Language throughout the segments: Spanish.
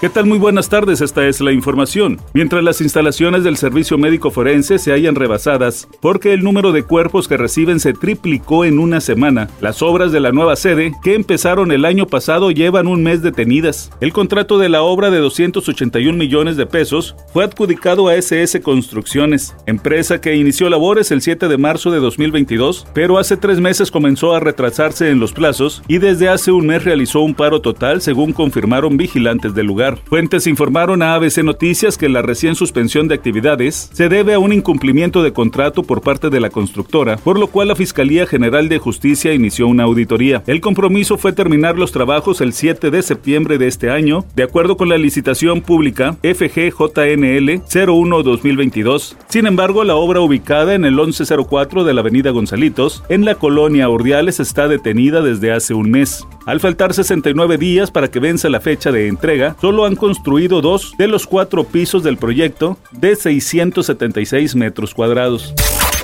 ¿Qué tal? Muy buenas tardes, esta es la información. Mientras las instalaciones del Servicio Médico Forense se hayan rebasadas, porque el número de cuerpos que reciben se triplicó en una semana, las obras de la nueva sede, que empezaron el año pasado, llevan un mes detenidas. El contrato de la obra de 281 millones de pesos fue adjudicado a SS Construcciones, empresa que inició labores el 7 de marzo de 2022, pero hace tres meses comenzó a retrasarse en los plazos y desde hace un mes realizó un paro total, según confirmaron vigilantes del lugar. Fuentes informaron a ABC Noticias que la recién suspensión de actividades se debe a un incumplimiento de contrato por parte de la constructora, por lo cual la Fiscalía General de Justicia inició una auditoría. El compromiso fue terminar los trabajos el 7 de septiembre de este año, de acuerdo con la licitación pública FGJNL 01-2022. Sin embargo, la obra ubicada en el 1104 de la Avenida Gonzalitos, en la colonia Ordiales, está detenida desde hace un mes. Al faltar 69 días para que vence la fecha de entrega, han construido dos de los cuatro pisos del proyecto de 676 metros cuadrados.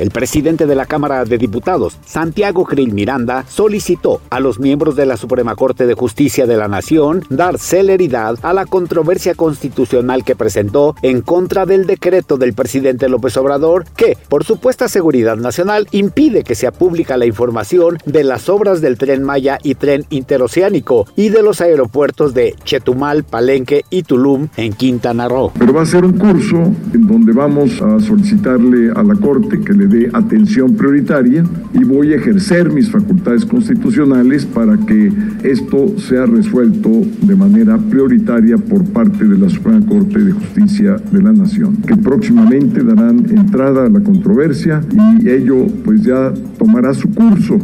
El presidente de la Cámara de Diputados, Santiago Krill Miranda, solicitó a los miembros de la Suprema Corte de Justicia de la Nación dar celeridad a la controversia constitucional que presentó en contra del decreto del presidente López Obrador que, por supuesta seguridad nacional, impide que sea pública la información de las obras del tren Maya y tren interoceánico y de los aeropuertos de Chetumal, Palenque y Tulum en Quintana Roo. Pero va a ser un curso en donde vamos a solicitarle a la Corte que le de atención prioritaria y voy a ejercer mis facultades constitucionales para que esto sea resuelto de manera prioritaria por parte de la Suprema Corte de Justicia de la Nación, que próximamente darán entrada a la controversia y ello pues ya tomará su curso.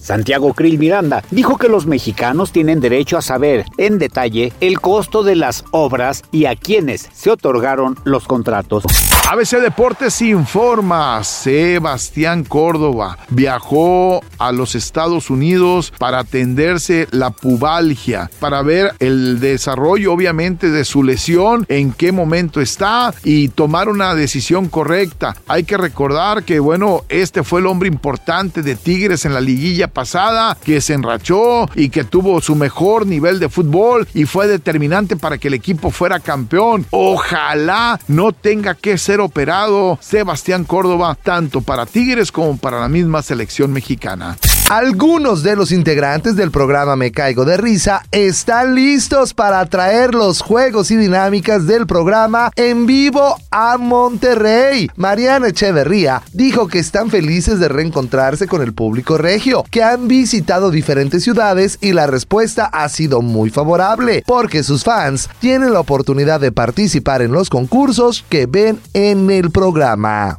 Santiago Krill Miranda dijo que los mexicanos tienen derecho a saber en detalle el costo de las obras y a quienes se otorgaron los contratos. ABC Deportes informa, Sebastián Córdoba viajó a los Estados Unidos para atenderse la pubalgia, para ver el desarrollo obviamente de su lesión, en qué momento está y tomar una decisión correcta. Hay que recordar que bueno, este fue el hombre importante de Tigres en la liguilla pasada, que se enrachó y que tuvo su mejor nivel de fútbol y fue determinante para que el equipo fuera campeón. Ojalá no tenga que ser operado Sebastián Córdoba tanto para Tigres como para la misma selección mexicana. Algunos de los integrantes del programa Me Caigo de Risa están listos para traer los juegos y dinámicas del programa en vivo a Monterrey. Mariana Echeverría dijo que están felices de reencontrarse con el público regio, que han visitado diferentes ciudades y la respuesta ha sido muy favorable, porque sus fans tienen la oportunidad de participar en los concursos que ven en el programa.